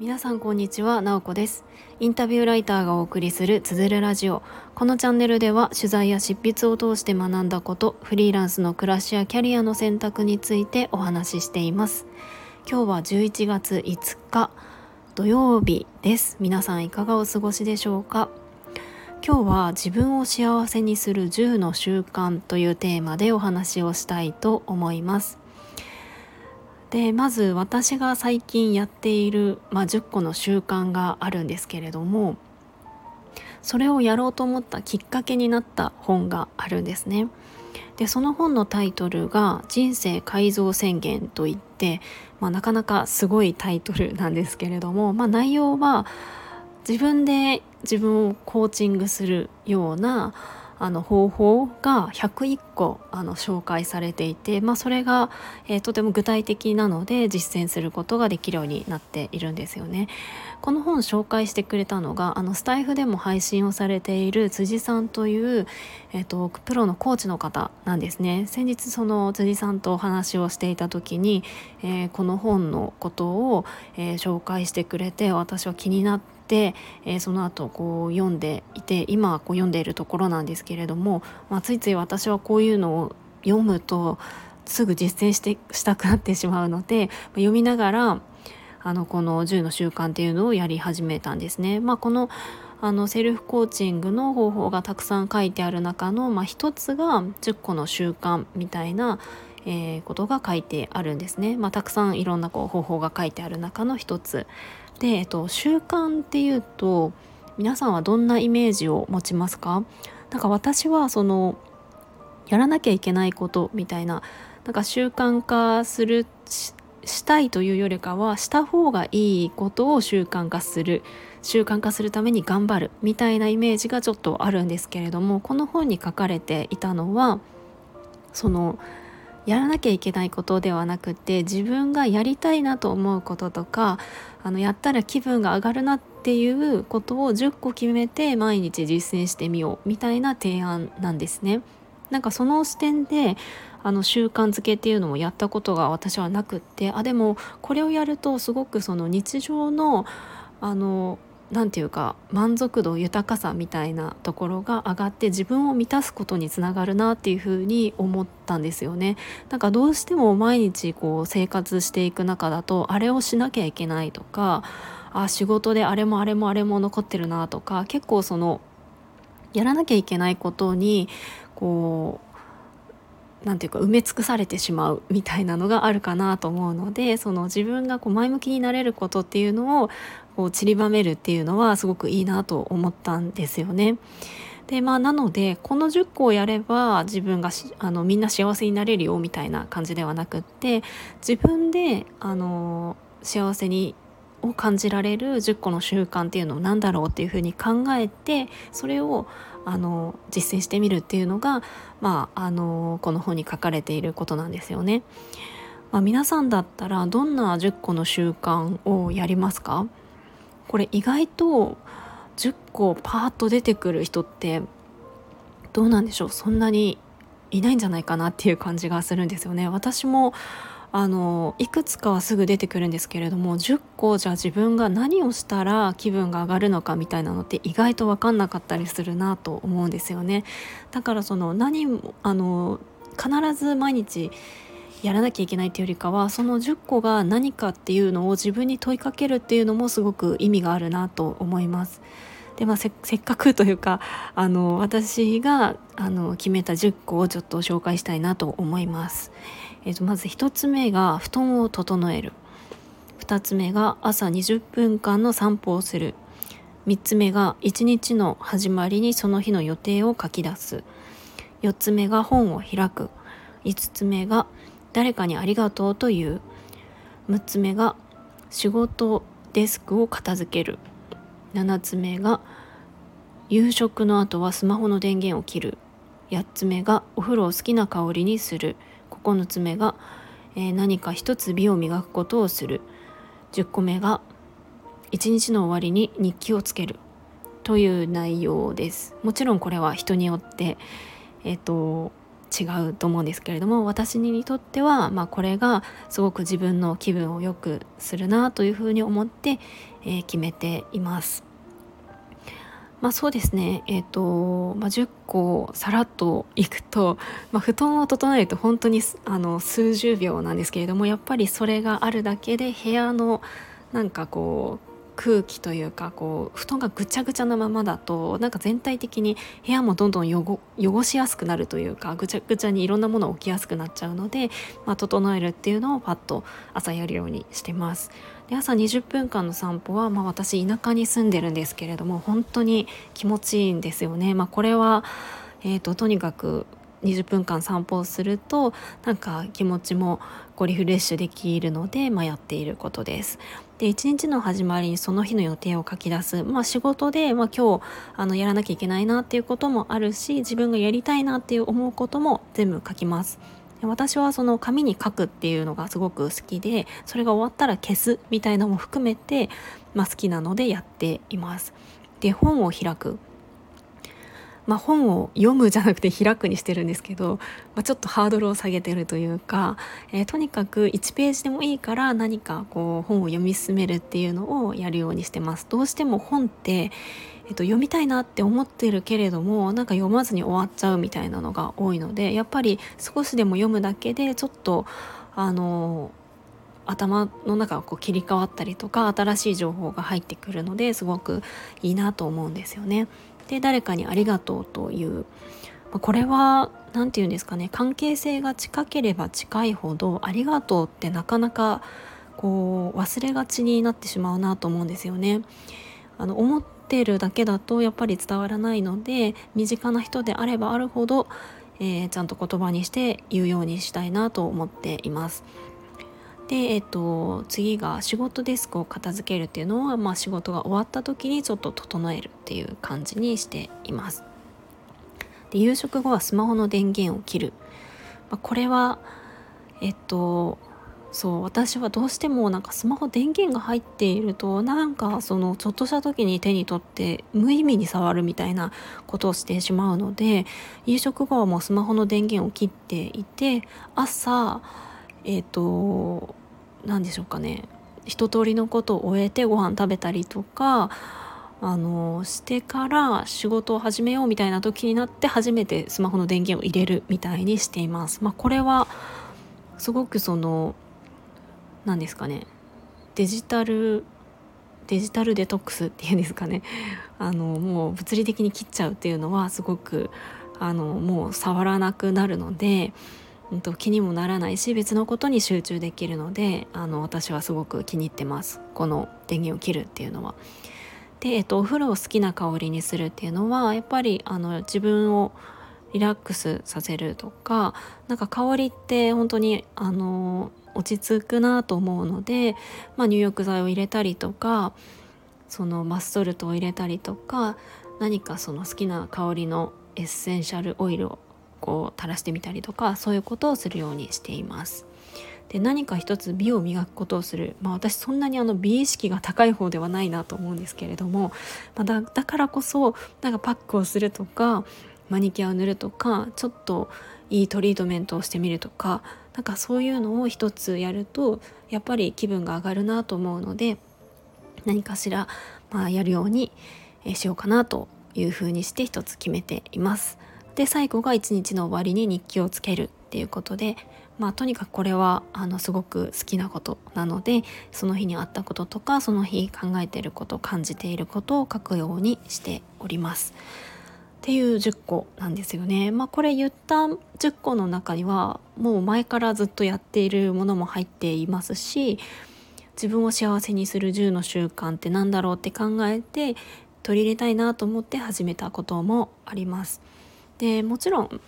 皆さんこんにちは、なおこです。インタビューライターがお送りするつづるラジオ。このチャンネルでは取材や執筆を通して学んだことフリーランスの暮らしやキャリアの選択についてお話ししています。今日は11月5日土曜日です。皆さんいかがお過ごしでしょうか？今日は自分を幸せにする10の習慣というテーマでお話をしたいと思いますでまず私が最近やっている、まあ、10個の習慣があるんですけれどもそれをやろうと思ったきっかけになった本があるんですね。でその本のタイトルが「人生改造宣言」といって、まあ、なかなかすごいタイトルなんですけれども、まあ、内容は自分で自分をコーチングするようなあの方法が101個あの紹介されていて、まあ、それが、えー、とても具体的なので実践することができるようになっているんですよね。この本紹介してくれたのがあのスタイフでも配信をされている辻さんという、えーと、プロのコーチの方なんですね。先日その辻さんとお話をしていた時に、えー、この本のことを、えー、紹介してくれて私は気になって、えー、その後こう読んでいて今はこう読んでいるところなんですけれども、まあ、ついつい私はこういうのを読むとすぐ実践してしたくなってしまうので読みながらあのこの10の習慣っていうのをやり始めたんですね。まあ、このあのセルフコーチングの方法がたくさん書いてある中の、まあ、一つが10個の習慣みたいな、えー、ことが書いてあるんですね。まあ、たくさんいろんなこう方法が書いてある中の一つで、えっと、習慣っていうと皆さんはどんなイメージを持ちますか？なんか私はそのやらなきゃいけないことみたいななんか習慣化するしたいというよりかはした方がいいことを習慣化する習慣化するために頑張るみたいなイメージがちょっとあるんですけれどもこの本に書かれていたのはそのやらなきゃいけないことではなくて自分がやりたいなと思うこととかあのやったら気分が上がるなっていうことを10個決めて毎日実践してみようみたいな提案なんですね。なんかその視点であの習慣づけっていうのもやったことが私はなくってあでもこれをやるとすごくその日常のあの何て言うか満足度豊かさみたいなところが上がって自分を満たすことにつながるなっていうふうに思ったんですよね。なんかどうしても毎日こう生活していく中だとあれをしなきゃいけないとかあ仕事であれもあれもあれも残ってるなとか結構そのやらなきゃいけないことにこう何て言うか埋め尽くされてしまうみたいなのがあるかなと思うのでその自分がこう前向きになれることっていうのをこう散りばめるっていうのはすごくいいなと思ったんですよね。でまあなのでこの10個をやれば自分があのみんな幸せになれるよみたいな感じではなくって自分であの幸せにを感じられる10個の習慣っていうのを何だろうっていうふうに考えてそれをあの実践してみるっていうのが、まあ、あのこの本に書かれていることなんですよね。まあ、皆さんだったらどんな10個の習慣をやりますか？これ意外と10個パーッと出てくる人ってどうなんでしょう？そんなにいないんじゃないかなっていう感じがするんですよね。私もあのいくつかはすぐ出てくるんですけれども10個じゃあ自分が何をしたら気分が上がるのかみたいなのって意外と分かんなかったりするなと思うんですよね。だからその何あの必ず毎日やらなきゃいけないっていうよりかはその10個が何かっていうのを自分に問いかけるっていうのもすごく意味があるなと思います。でまあ、せっかくというかあの私があの決めた10個をちょっと紹介したいなと思います。えー、とまず1つ目が布団を整える。2つ目が朝20分間の散歩をする。3つ目が1日の始まりにその日の予定を書き出す。4つ目が本を開く。5つ目が誰かにありがとうと言う。6つ目が仕事デスクを片付ける。7つ目が夕食の後はスマホの電源を切る。8つ目がお風呂を好きな香りにする。9つ目が、えー、何か一つ美を磨くことをする。10個目が一日の終わりに日記をつける。という内容です。もちろんこれは人によって、えーと、違うと思うんですけれども私にとっては、まあ、これがすごく自分の気分を良くするなというふうに思って、えー、決めています。まあそうですね。え、ー、と、まあ、10個さらっといくと、まあ、布団を整えると本当にあの数十秒なんですけれどもやっぱりそれがあるだけで部屋のなんかこう空気というかこう布団がぐちゃぐちゃなままだとなんか全体的に部屋もどんどん汚しやすくなるというかぐちゃぐちゃにいろんなもの起きやすくなっちゃうので、まあ、整えるっていうのをパッと朝やるようにしてます。で朝20分間の散歩は、まあ、私田舎に住んでるんですけれども本当に気持ちいいんですよね。まあ、これは、えーと、とにかく20分間散歩をするとなんか気持ちもこうリフレッシュできるので、まあ、やっていることです。で一日の始まりにその日の予定を書き出す、まあ、仕事で、まあ、今日あのやらなきゃいけないなっていうこともあるし自分がやりたいなっていう思うことも全部書きます。私はその紙に書くっていうのがすごく好きでそれが終わったら消すみたいなのも含めて、まあ、好きなのでやっています。で本を開くまあ、本を読むじゃなくて開くにしてるんですけど、まあ、ちょっとハードルを下げてるというか、えー、とにかく1ページでもいいから何かこう本を読み進めるっていうのをやるようにしてます。どうしても本って、えっと、読みたいなって思ってるけれどもなんか読まずに終わっちゃうみたいなのが多いのでやっぱり少しでも読むだけでちょっとあの頭の中が切り替わったりとか新しい情報が入ってくるのですごくいいなと思うんですよね。で誰かにありがとうというこれは何て言うんですかね関係性が近ければ近いほどありがとうってなかなかこう忘れがちになってしまうなと思うんですよね。あの思ってるだけだとやっぱり伝わらないので身近な人であればあるほど、えー、ちゃんと言葉にして言うようにしたいなと思っています。で、えっと、次が仕事デスクを片付けるっていうのは、まあ、仕事が終わった時にちょっと整えるっていう感じにしています。で夕食後はスマホの電源を切る、まあ、これはえっとそう私はどうしてもなんかスマホ電源が入っているとなんかそのちょっとした時に手に取って無意味に触るみたいなことをしてしまうので夕食後はもうスマホの電源を切っていて朝えっ、ー、と何でしょうかね。一通りのことを終えてご飯食べたりとかあのしてから仕事を始めようみたいな時になって初めてスマホの電源を入れるみたいにしています。まあ、これはすごくその何ですかね。デジタルデジタルデトックスっていうんですかね。あのもう物理的に切っちゃうっていうのはすごくあのもう触らなくなるのでうん、と気にもならないし別のことに集中できるのであの私はすごく気に入ってますこの電源を切るっていうのは。で、えっと、お風呂を好きな香りにするっていうのはやっぱりあの自分をリラックスさせるとかなんか香りって本当にあの落ち着くなと思うので、まあ、入浴剤を入れたりとかそのマストルトを入れたりとか何かその好きな香りのエッセンシャルオイルをこう垂らしてみたりとかそういうことをするようにしています。で何か一つ美を磨くことをする、まあ、私そんなにあの美意識が高い方ではないなと思うんですけれども、ま、だだからこそなんかパックをするとかマニキュアを塗るとかちょっといいトリートメントをしてみるとかなんかそういうのを一つやるとやっぱり気分が上がるなと思うので何かしら、まあ、やるようにしようかなというふうにして一つ決めています。で最後が一日の終わりに日記をつけるっていうことでまあとにかくこれはあのすごく好きなことなのでその日にあったこととかその日考えていること感じていることを書くようにしております。っていう10個なんですよね。まあこれ言った10個の中にはもう前からずっとやっているものも入っていますし自分を幸せにする10の習慣って何だろうって考えて取り入れたいなと思って始めたこともあります。でもちろん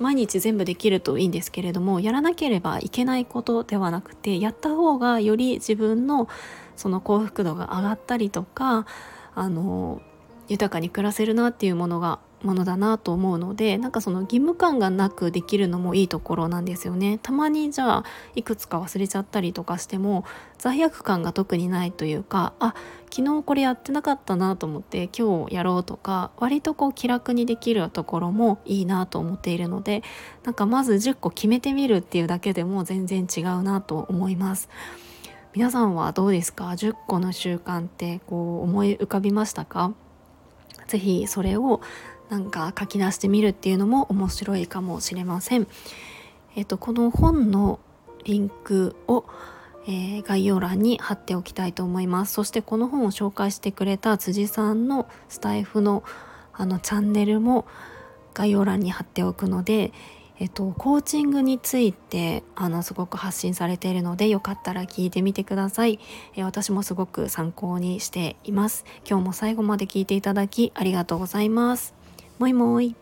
毎日全部できるといいんですけれどもやらなければいけないことではなくてやった方がより自分のその幸福度が上がったりとかあの豊かに暮らせるなっていうものがものだなと思うのでなんかその義務感がなくできるのもいいところなんですよね。たまにじゃあいくつか忘れちゃったりとかしても罪悪感が特にないというかあ昨日これやってなかったなと思って今日やろうとか割とこう気楽にできるところもいいなと思っているのでなんかまず10個決めてみるっていうだけでも全然違うなと思います。皆さんはどうですか？10個の習慣ってこう思い浮かびましたか？ぜひそれをなんか書き出してみるっていうのも面白いかもしれません。えっと、この本のリンクを、えー、概要欄に貼っておきたいと思います。そしてこの本を紹介してくれた辻さんのスタイフのあのチャンネルも概要欄に貼っておくので、えっと、コーチングについてあのすごく発信されているのでよかったら聞いてみてください、え私もすごく参考にしています今日も最後まで聞いていただきありがとうございますもいもい